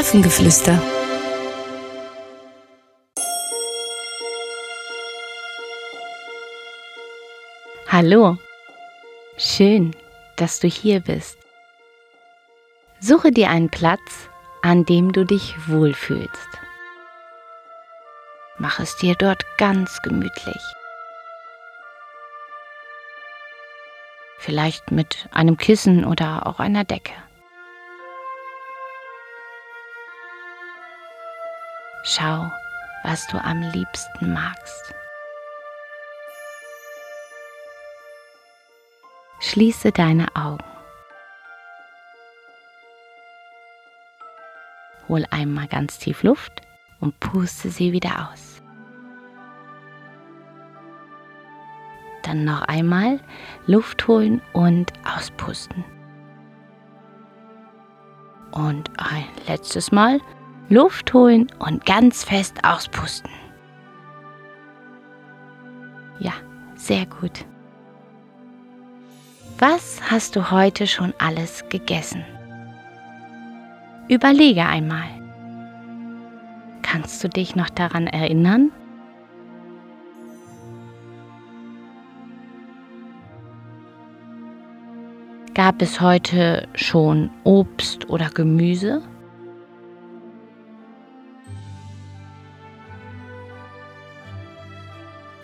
Hafengeflüster. Hallo, schön, dass du hier bist. Suche dir einen Platz, an dem du dich wohlfühlst. Mach es dir dort ganz gemütlich. Vielleicht mit einem Kissen oder auch einer Decke. Schau, was du am liebsten magst. Schließe deine Augen. Hol einmal ganz tief Luft und puste sie wieder aus. Dann noch einmal Luft holen und auspusten. Und ein letztes Mal Luft holen und ganz fest auspusten. Ja, sehr gut. Was hast du heute schon alles gegessen? Überlege einmal. Kannst du dich noch daran erinnern? Gab es heute schon Obst oder Gemüse?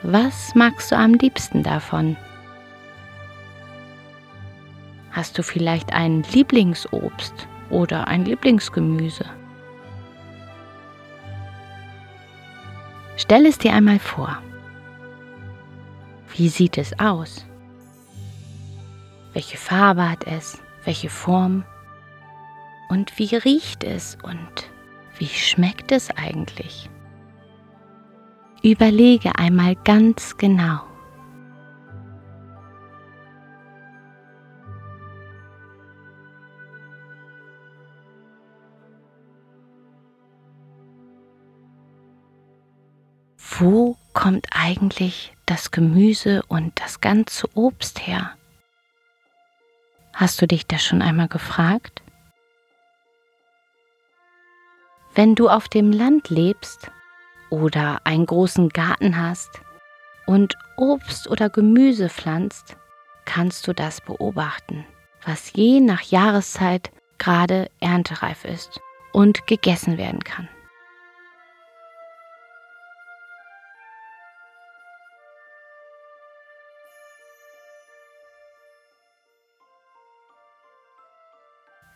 Was magst du am liebsten davon? Hast du vielleicht ein Lieblingsobst oder ein Lieblingsgemüse? Stell es dir einmal vor. Wie sieht es aus? Welche Farbe hat es? Welche Form? Und wie riecht es und wie schmeckt es eigentlich? Überlege einmal ganz genau. wo kommt eigentlich das Gemüse und das ganze Obst her? Hast du dich das schon einmal gefragt? Wenn du auf dem Land lebst oder einen großen Garten hast und Obst oder Gemüse pflanzt, kannst du das beobachten, was je nach Jahreszeit gerade erntereif ist und gegessen werden kann.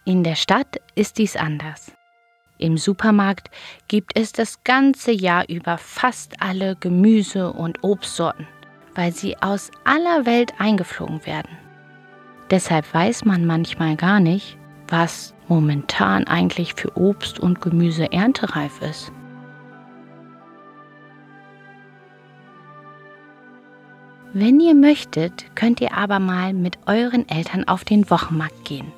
In der Stadt ist dies anders. Im Supermarkt gibt es das ganze Jahr über fast alle Gemüse- und Obstsorten, weil sie aus aller Welt eingeflogen werden. Deshalb weiß man manchmal gar nicht, was momentan eigentlich für Obst und Gemüse erntereif ist. Wenn ihr möchtet, könnt ihr aber mal mit euren Eltern auf den Wochenmarkt gehen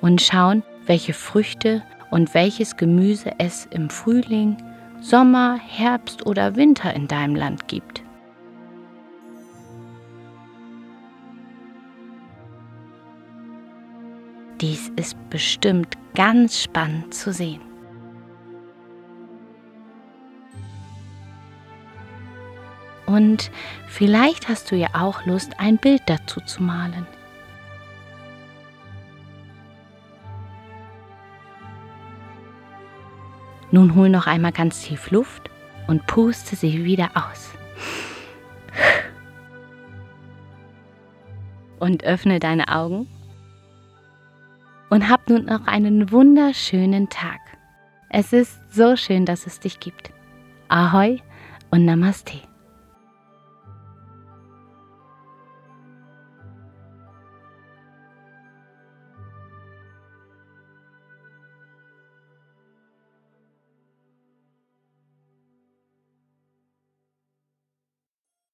und schauen, welche Früchte und welches Gemüse es im Frühling, Sommer, Herbst oder Winter in deinem Land gibt. Dies ist bestimmt ganz spannend zu sehen. Und vielleicht hast du ja auch Lust, ein Bild dazu zu malen. Nun hol noch einmal ganz tief Luft und puste sie wieder aus. Und öffne deine Augen und hab nun noch einen wunderschönen Tag. Es ist so schön, dass es dich gibt. Ahoi und Namaste.